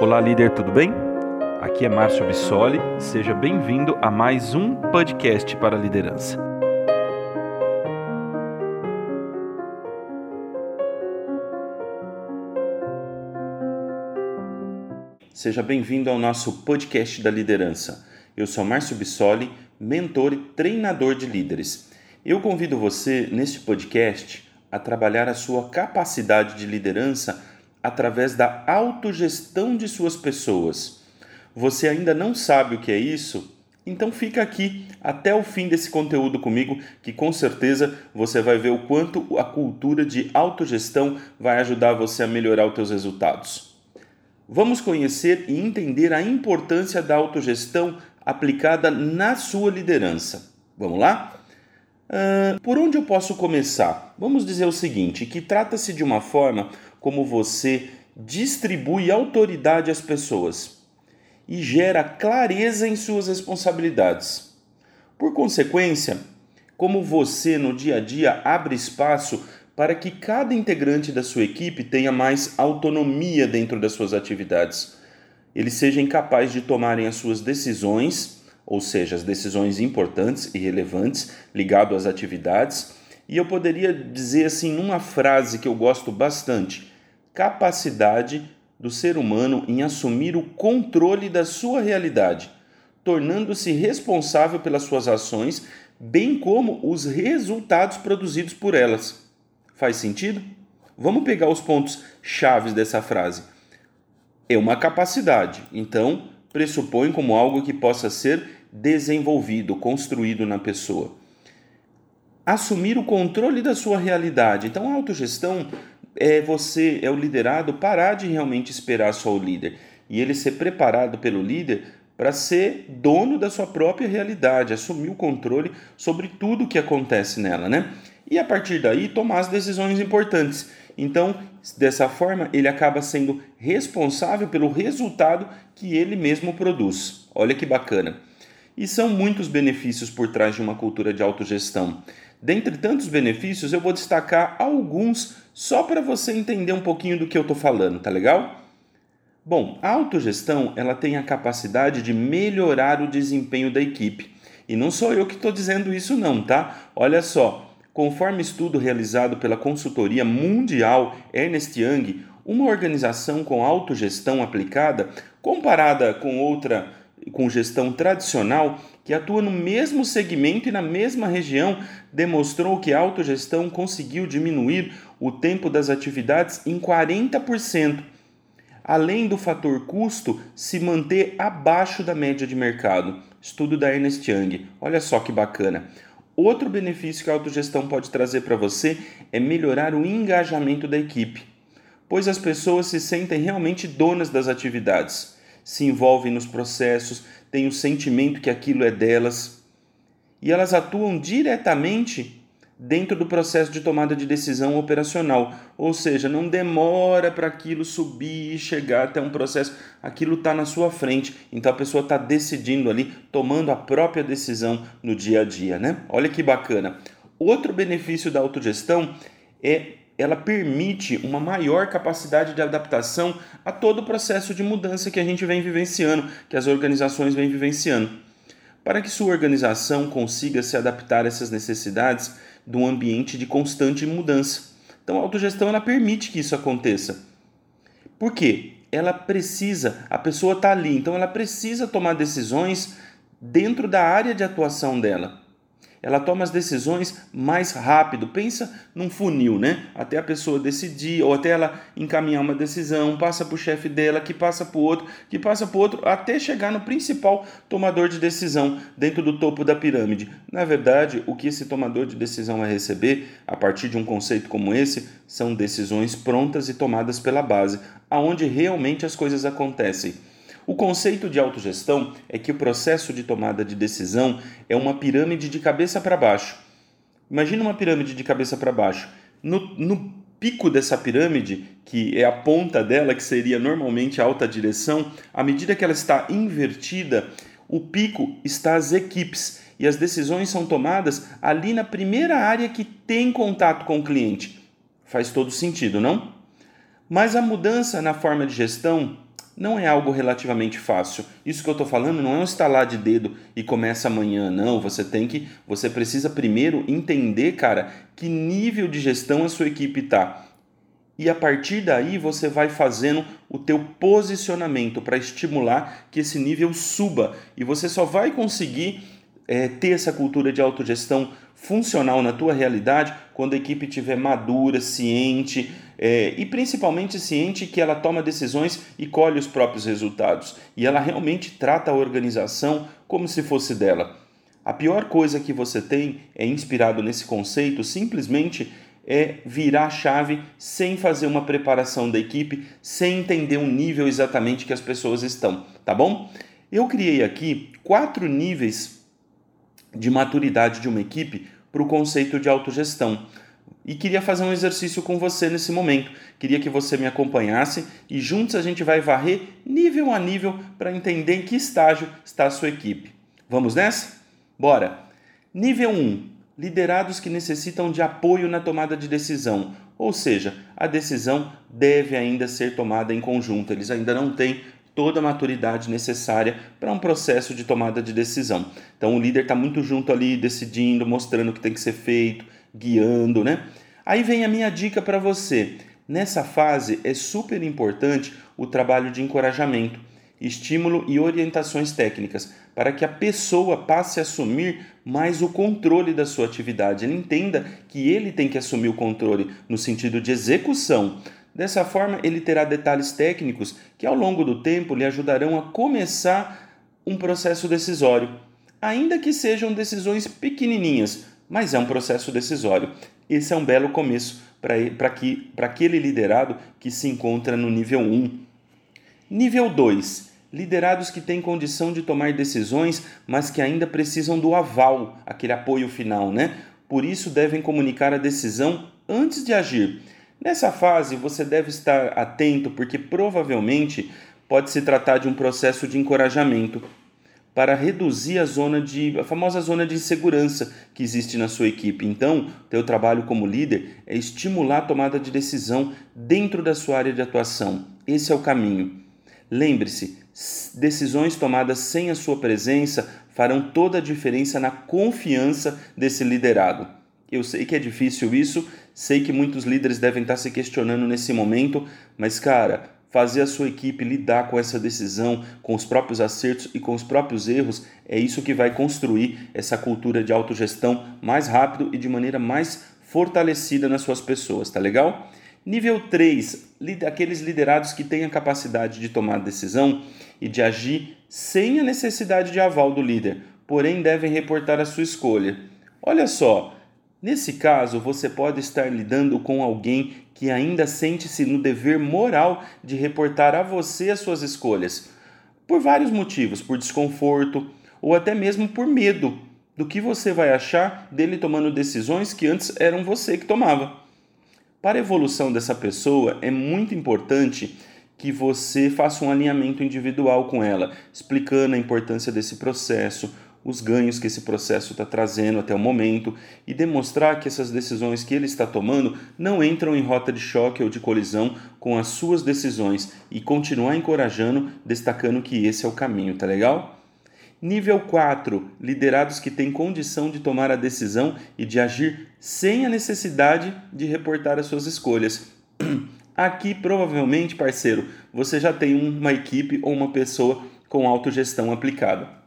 Olá, líder, tudo bem? Aqui é Márcio Bissoli, seja bem-vindo a mais um podcast para a liderança. Seja bem-vindo ao nosso podcast da liderança. Eu sou Márcio Bissoli, mentor e treinador de líderes. Eu convido você, neste podcast, a trabalhar a sua capacidade de liderança através da autogestão de suas pessoas. Você ainda não sabe o que é isso? Então fica aqui até o fim desse conteúdo comigo, que com certeza você vai ver o quanto a cultura de autogestão vai ajudar você a melhorar os seus resultados. Vamos conhecer e entender a importância da autogestão aplicada na sua liderança. Vamos lá? Uh, por onde eu posso começar? Vamos dizer o seguinte: que trata-se de uma forma como você distribui autoridade às pessoas e gera clareza em suas responsabilidades. Por consequência, como você no dia a dia abre espaço para que cada integrante da sua equipe tenha mais autonomia dentro das suas atividades. Eles sejam capazes de tomarem as suas decisões, ou seja, as decisões importantes e relevantes ligado às atividades. E eu poderia dizer assim numa frase que eu gosto bastante: capacidade do ser humano em assumir o controle da sua realidade, tornando-se responsável pelas suas ações, bem como os resultados produzidos por elas. Faz sentido? Vamos pegar os pontos chaves dessa frase. É uma capacidade, então pressupõe como algo que possa ser desenvolvido, construído na pessoa. Assumir o controle da sua realidade. Então, a autogestão é você, é o liderado, parar de realmente esperar só o líder e ele ser preparado pelo líder para ser dono da sua própria realidade, assumir o controle sobre tudo que acontece nela, né? E a partir daí tomar as decisões importantes. Então, dessa forma, ele acaba sendo responsável pelo resultado que ele mesmo produz. Olha que bacana. E são muitos benefícios por trás de uma cultura de autogestão. Dentre tantos benefícios, eu vou destacar alguns só para você entender um pouquinho do que eu estou falando, tá legal? Bom, a autogestão ela tem a capacidade de melhorar o desempenho da equipe. E não sou eu que estou dizendo isso não, tá? Olha só, conforme estudo realizado pela consultoria mundial Ernest Young, uma organização com autogestão aplicada, comparada com outra com gestão tradicional, que atua no mesmo segmento e na mesma região, demonstrou que a autogestão conseguiu diminuir o tempo das atividades em 40%, além do fator custo se manter abaixo da média de mercado. Estudo da Ernest Young. Olha só que bacana. Outro benefício que a autogestão pode trazer para você é melhorar o engajamento da equipe, pois as pessoas se sentem realmente donas das atividades se envolvem nos processos, têm o sentimento que aquilo é delas e elas atuam diretamente dentro do processo de tomada de decisão operacional, ou seja, não demora para aquilo subir e chegar até um processo, aquilo está na sua frente, então a pessoa está decidindo ali, tomando a própria decisão no dia a dia, né? Olha que bacana. Outro benefício da autogestão é ela permite uma maior capacidade de adaptação a todo o processo de mudança que a gente vem vivenciando, que as organizações vêm vivenciando. Para que sua organização consiga se adaptar a essas necessidades de um ambiente de constante mudança. Então, a autogestão ela permite que isso aconteça. Por quê? Ela precisa, a pessoa está ali, então ela precisa tomar decisões dentro da área de atuação dela ela toma as decisões mais rápido. Pensa num funil, né? Até a pessoa decidir, ou até ela encaminhar uma decisão, passa para o chefe dela, que passa para o outro, que passa para o outro, até chegar no principal tomador de decisão dentro do topo da pirâmide. Na verdade, o que esse tomador de decisão vai receber, a partir de um conceito como esse, são decisões prontas e tomadas pela base, aonde realmente as coisas acontecem. O conceito de autogestão é que o processo de tomada de decisão é uma pirâmide de cabeça para baixo. Imagina uma pirâmide de cabeça para baixo. No, no pico dessa pirâmide, que é a ponta dela, que seria normalmente a alta direção, à medida que ela está invertida, o pico está as equipes e as decisões são tomadas ali na primeira área que tem contato com o cliente. Faz todo sentido, não? Mas a mudança na forma de gestão não é algo relativamente fácil. Isso que eu estou falando não é um estalar de dedo e começa amanhã, não. Você tem que, você precisa primeiro entender, cara, que nível de gestão a sua equipe está. E a partir daí você vai fazendo o teu posicionamento para estimular que esse nível suba. E você só vai conseguir é, ter essa cultura de autogestão funcional na tua realidade quando a equipe estiver madura, ciente é, e principalmente ciente que ela toma decisões e colhe os próprios resultados e ela realmente trata a organização como se fosse dela. A pior coisa que você tem é inspirado nesse conceito simplesmente é virar a chave sem fazer uma preparação da equipe, sem entender o nível exatamente que as pessoas estão, tá bom? Eu criei aqui quatro níveis de maturidade de uma equipe para o conceito de autogestão. E queria fazer um exercício com você nesse momento. Queria que você me acompanhasse e juntos a gente vai varrer nível a nível para entender em que estágio está a sua equipe. Vamos nessa? Bora! Nível 1: liderados que necessitam de apoio na tomada de decisão, ou seja, a decisão deve ainda ser tomada em conjunto, eles ainda não têm toda a maturidade necessária para um processo de tomada de decisão. Então o líder está muito junto ali, decidindo, mostrando o que tem que ser feito, guiando, né? Aí vem a minha dica para você. Nessa fase é super importante o trabalho de encorajamento, estímulo e orientações técnicas, para que a pessoa passe a assumir mais o controle da sua atividade. Ele entenda que ele tem que assumir o controle no sentido de execução Dessa forma, ele terá detalhes técnicos que, ao longo do tempo, lhe ajudarão a começar um processo decisório, ainda que sejam decisões pequenininhas, mas é um processo decisório. Esse é um belo começo para aquele liderado que se encontra no nível 1. Nível 2. Liderados que têm condição de tomar decisões, mas que ainda precisam do aval, aquele apoio final, né? Por isso devem comunicar a decisão antes de agir. Nessa fase, você deve estar atento porque provavelmente pode se tratar de um processo de encorajamento para reduzir a zona de a famosa zona de insegurança que existe na sua equipe. Então, teu trabalho como líder é estimular a tomada de decisão dentro da sua área de atuação. Esse é o caminho. Lembre-se, decisões tomadas sem a sua presença farão toda a diferença na confiança desse liderado. Eu sei que é difícil isso, sei que muitos líderes devem estar se questionando nesse momento, mas cara, fazer a sua equipe lidar com essa decisão, com os próprios acertos e com os próprios erros, é isso que vai construir essa cultura de autogestão mais rápido e de maneira mais fortalecida nas suas pessoas, tá legal? Nível 3, aqueles liderados que têm a capacidade de tomar decisão e de agir sem a necessidade de aval do líder, porém devem reportar a sua escolha. Olha só, Nesse caso, você pode estar lidando com alguém que ainda sente-se no dever moral de reportar a você as suas escolhas, por vários motivos, por desconforto ou até mesmo por medo do que você vai achar dele tomando decisões que antes eram você que tomava. Para a evolução dessa pessoa, é muito importante que você faça um alinhamento individual com ela, explicando a importância desse processo, os ganhos que esse processo está trazendo até o momento e demonstrar que essas decisões que ele está tomando não entram em rota de choque ou de colisão com as suas decisões e continuar encorajando, destacando que esse é o caminho, tá legal? Nível 4: liderados que têm condição de tomar a decisão e de agir sem a necessidade de reportar as suas escolhas. Aqui, provavelmente, parceiro, você já tem uma equipe ou uma pessoa com autogestão aplicada.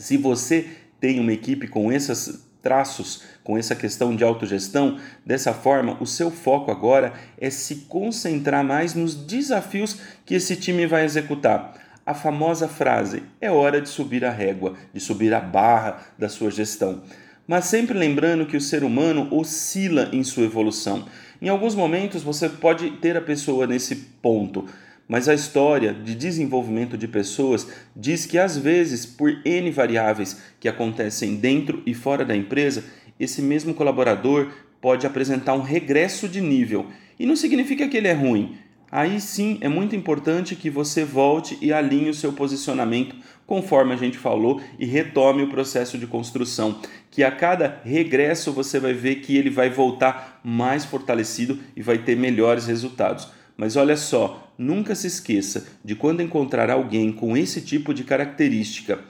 Se você tem uma equipe com esses traços, com essa questão de autogestão, dessa forma, o seu foco agora é se concentrar mais nos desafios que esse time vai executar. A famosa frase: é hora de subir a régua, de subir a barra da sua gestão. Mas sempre lembrando que o ser humano oscila em sua evolução. Em alguns momentos você pode ter a pessoa nesse ponto, mas a história de desenvolvimento de pessoas diz que às vezes, por N variáveis que acontecem dentro e fora da empresa, esse mesmo colaborador pode apresentar um regresso de nível. E não significa que ele é ruim. Aí sim é muito importante que você volte e alinhe o seu posicionamento, conforme a gente falou, e retome o processo de construção. Que a cada regresso você vai ver que ele vai voltar mais fortalecido e vai ter melhores resultados. Mas olha só, nunca se esqueça de quando encontrar alguém com esse tipo de característica,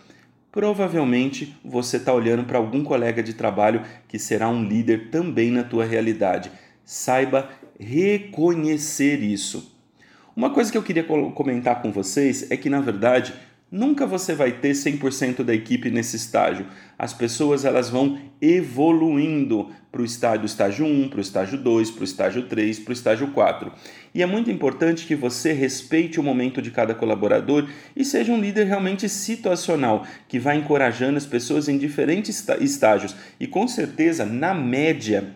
provavelmente você está olhando para algum colega de trabalho que será um líder também na tua realidade. Saiba reconhecer isso. Uma coisa que eu queria comentar com vocês é que, na verdade, Nunca você vai ter 100% da equipe nesse estágio. As pessoas elas vão evoluindo para o estágio, estágio 1, para o estágio 2, para o estágio 3, para o estágio 4. E é muito importante que você respeite o momento de cada colaborador e seja um líder realmente situacional, que vai encorajando as pessoas em diferentes estágios. E com certeza, na média,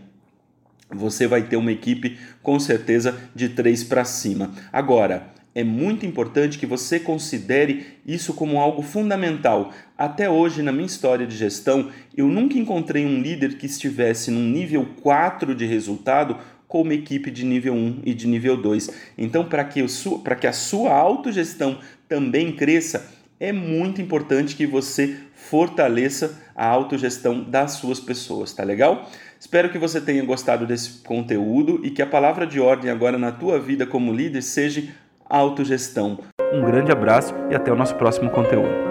você vai ter uma equipe com certeza de 3 para cima. Agora, é muito importante que você considere isso como algo fundamental. Até hoje, na minha história de gestão, eu nunca encontrei um líder que estivesse num nível 4 de resultado com uma equipe de nível 1 e de nível 2. Então, para que, que a sua autogestão também cresça, é muito importante que você fortaleça a autogestão das suas pessoas, tá legal? Espero que você tenha gostado desse conteúdo e que a palavra de ordem agora na tua vida como líder seja autogestão. Um grande abraço e até o nosso próximo conteúdo.